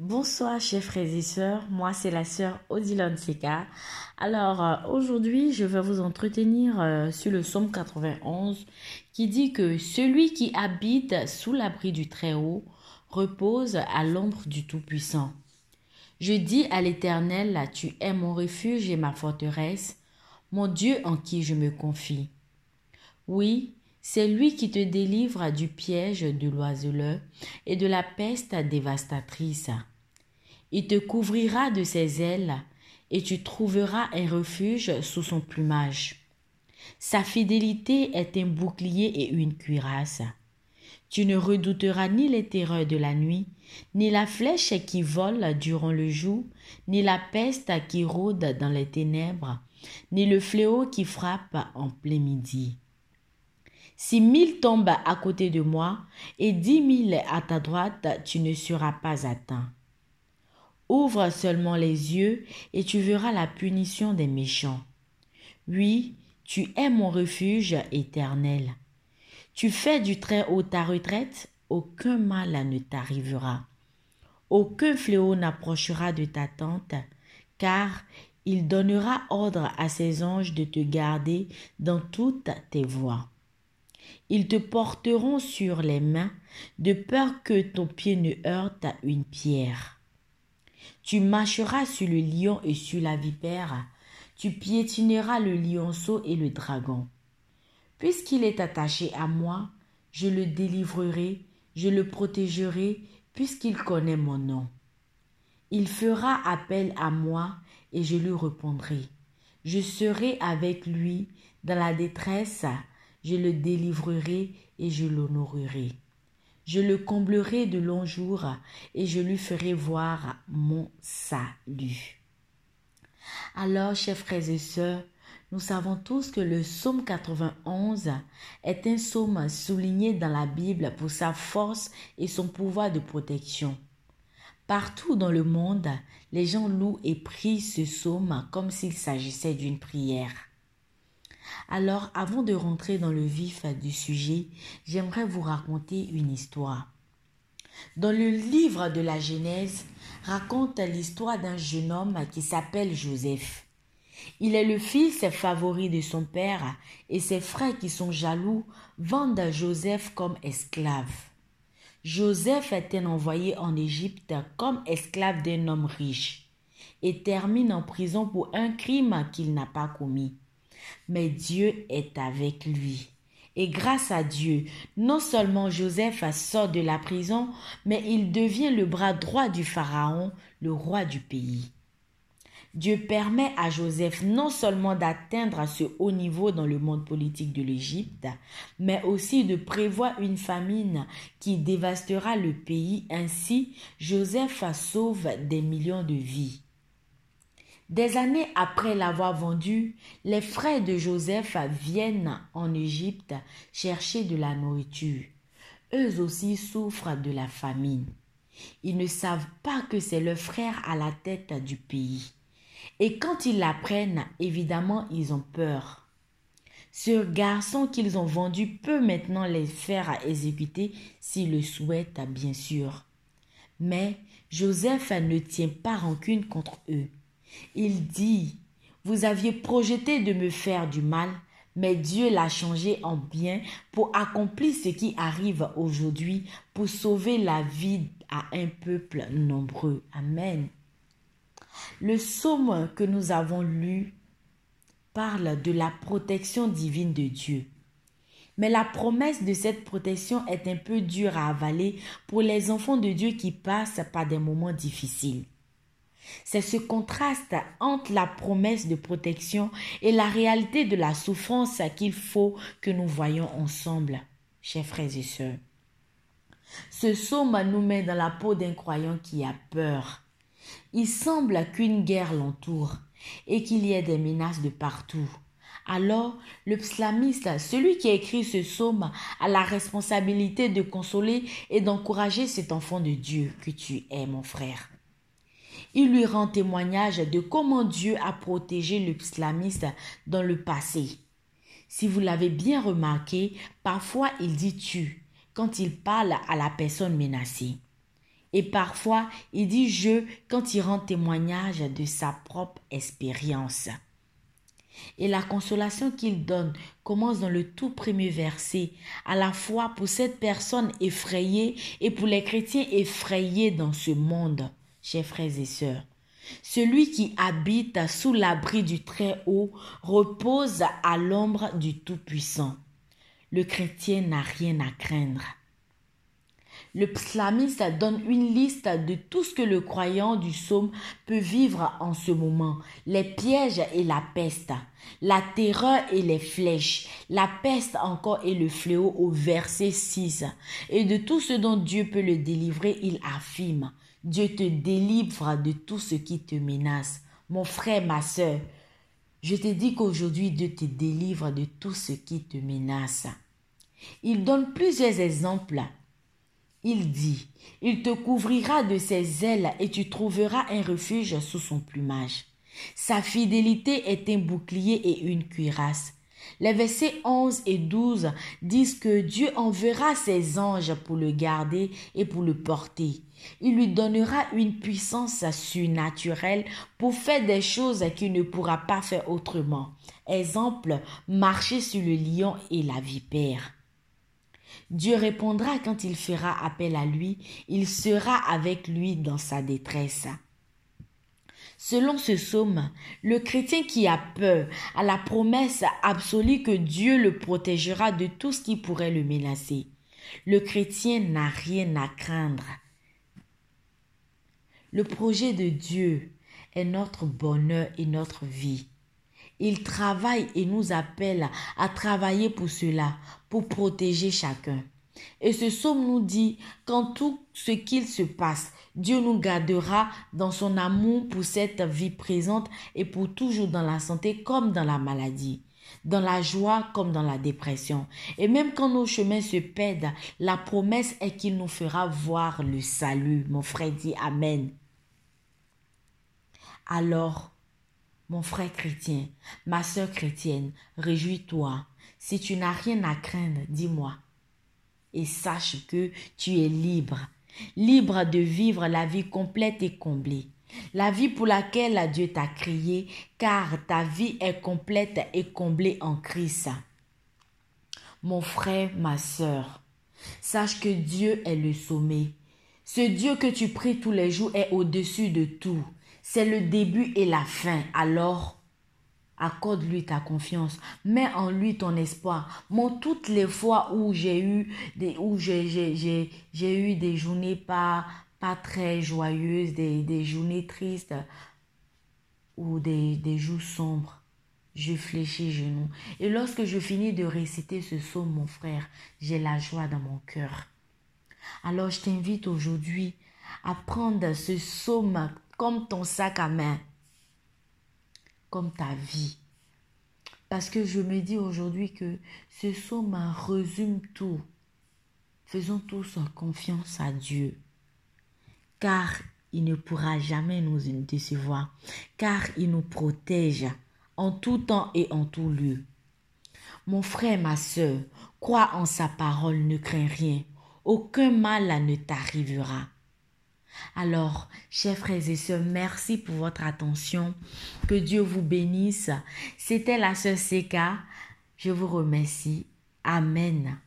Bonsoir chers frères et sœurs, moi c'est la sœur Odilon Seka. Alors euh, aujourd'hui je vais vous entretenir euh, sur le psaume 91 qui dit que celui qui habite sous l'abri du Très-Haut repose à l'ombre du Tout-Puissant. Je dis à l'Éternel, tu es mon refuge et ma forteresse, mon Dieu en qui je me confie. Oui, c'est lui qui te délivre du piège de l'oiseleur et de la peste dévastatrice. Il te couvrira de ses ailes et tu trouveras un refuge sous son plumage. Sa fidélité est un bouclier et une cuirasse. Tu ne redouteras ni les terreurs de la nuit, ni la flèche qui vole durant le jour, ni la peste qui rôde dans les ténèbres, ni le fléau qui frappe en plein midi. Si mille tombent à côté de moi et dix mille à ta droite, tu ne seras pas atteint. Ouvre seulement les yeux et tu verras la punition des méchants. Oui, tu es mon refuge éternel. Tu fais du très haut ta retraite, aucun mal ne t'arrivera. Aucun fléau n'approchera de ta tente, car il donnera ordre à ses anges de te garder dans toutes tes voies. Ils te porteront sur les mains, de peur que ton pied ne heurte à une pierre. Tu marcheras sur le lion et sur la vipère, tu piétineras le lionceau et le dragon. Puisqu'il est attaché à moi, je le délivrerai, je le protégerai, puisqu'il connaît mon nom. Il fera appel à moi et je lui répondrai. Je serai avec lui dans la détresse, je le délivrerai et je l'honorerai. Je le comblerai de longs jours et je lui ferai voir mon salut. Alors, chers frères et sœurs, nous savons tous que le psaume 91 est un psaume souligné dans la Bible pour sa force et son pouvoir de protection. Partout dans le monde, les gens louent et prient ce psaume comme s'il s'agissait d'une prière. Alors, avant de rentrer dans le vif du sujet, j'aimerais vous raconter une histoire. Dans le livre de la Genèse, raconte l'histoire d'un jeune homme qui s'appelle Joseph. Il est le fils favori de son père et ses frères qui sont jaloux vendent Joseph comme esclave. Joseph est envoyé en Égypte comme esclave d'un homme riche et termine en prison pour un crime qu'il n'a pas commis mais Dieu est avec lui. Et grâce à Dieu, non seulement Joseph sort de la prison, mais il devient le bras droit du Pharaon, le roi du pays. Dieu permet à Joseph non seulement d'atteindre ce haut niveau dans le monde politique de l'Égypte, mais aussi de prévoir une famine qui dévastera le pays. Ainsi, Joseph sauve des millions de vies. Des années après l'avoir vendu, les frères de Joseph viennent en Égypte chercher de la nourriture. Eux aussi souffrent de la famine. Ils ne savent pas que c'est leur frère à la tête du pays. Et quand ils l'apprennent, évidemment, ils ont peur. Ce garçon qu'ils ont vendu peut maintenant les faire exécuter s'ils le souhaitent, bien sûr. Mais Joseph ne tient pas rancune contre eux. Il dit, vous aviez projeté de me faire du mal, mais Dieu l'a changé en bien pour accomplir ce qui arrive aujourd'hui, pour sauver la vie à un peuple nombreux. Amen. Le psaume que nous avons lu parle de la protection divine de Dieu. Mais la promesse de cette protection est un peu dure à avaler pour les enfants de Dieu qui passent par des moments difficiles. C'est ce contraste entre la promesse de protection et la réalité de la souffrance qu'il faut que nous voyons ensemble, chers frères et sœurs. Ce psaume nous met dans la peau d'un croyant qui a peur. Il semble qu'une guerre l'entoure et qu'il y ait des menaces de partout. Alors, le psalmiste, celui qui a écrit ce psaume, a la responsabilité de consoler et d'encourager cet enfant de Dieu que tu es, mon frère. Il lui rend témoignage de comment Dieu a protégé le psalamiste dans le passé. Si vous l'avez bien remarqué, parfois il dit tu quand il parle à la personne menacée. Et parfois, il dit je quand il rend témoignage de sa propre expérience. Et la consolation qu'il donne commence dans le tout premier verset, à la fois pour cette personne effrayée et pour les chrétiens effrayés dans ce monde, chers frères et sœurs. Celui qui habite sous l'abri du Très-Haut repose à l'ombre du Tout-Puissant. Le chrétien n'a rien à craindre. Le psalmiste donne une liste de tout ce que le croyant du psaume peut vivre en ce moment. Les pièges et la peste, la terreur et les flèches, la peste encore et le fléau au verset 6. Et de tout ce dont Dieu peut le délivrer, il affirme. Dieu te délivre de tout ce qui te menace. Mon frère, ma soeur, je te dis qu'aujourd'hui Dieu te délivre de tout ce qui te menace. Il donne plusieurs exemples. Il dit, il te couvrira de ses ailes et tu trouveras un refuge sous son plumage. Sa fidélité est un bouclier et une cuirasse. Les versets 11 et 12 disent que Dieu enverra ses anges pour le garder et pour le porter. Il lui donnera une puissance surnaturelle pour faire des choses qu'il ne pourra pas faire autrement. Exemple, marcher sur le lion et la vipère. Dieu répondra quand il fera appel à lui, il sera avec lui dans sa détresse. Selon ce psaume, le chrétien qui a peur a la promesse absolue que Dieu le protégera de tout ce qui pourrait le menacer. Le chrétien n'a rien à craindre. Le projet de Dieu est notre bonheur et notre vie. Il travaille et nous appelle à travailler pour cela, pour protéger chacun. Et ce psaume nous dit qu'en tout ce qu'il se passe, Dieu nous gardera dans son amour pour cette vie présente et pour toujours dans la santé comme dans la maladie, dans la joie comme dans la dépression. Et même quand nos chemins se perdent, la promesse est qu'il nous fera voir le salut. Mon frère dit Amen. Alors, mon frère chrétien, ma sœur chrétienne, réjouis-toi. Si tu n'as rien à craindre, dis-moi et sache que tu es libre, libre de vivre la vie complète et comblée. La vie pour laquelle Dieu t'a créé, car ta vie est complète et comblée en Christ. Mon frère, ma sœur, sache que Dieu est le sommet. Ce Dieu que tu pries tous les jours est au-dessus de tout. C'est le début et la fin. Alors, Accorde-lui ta confiance. Mets en lui ton espoir. Moi, toutes les fois où j'ai eu des, où j'ai, j'ai, j'ai, eu des journées pas, pas très joyeuses, des, des journées tristes ou des, des jours sombres, je fléchis genoux. Et lorsque je finis de réciter ce psaume, mon frère, j'ai la joie dans mon cœur. Alors je t'invite aujourd'hui à prendre ce psaume comme ton sac à main comme ta vie. Parce que je me dis aujourd'hui que ce somme résume tout. Faisons tous confiance à Dieu. Car il ne pourra jamais nous décevoir. Car il nous protège en tout temps et en tout lieu. Mon frère, ma soeur, crois en sa parole, ne crains rien. Aucun mal ne t'arrivera. Alors, chers frères et sœurs, merci pour votre attention. Que Dieu vous bénisse. C'était la sœur Seka. Je vous remercie. Amen.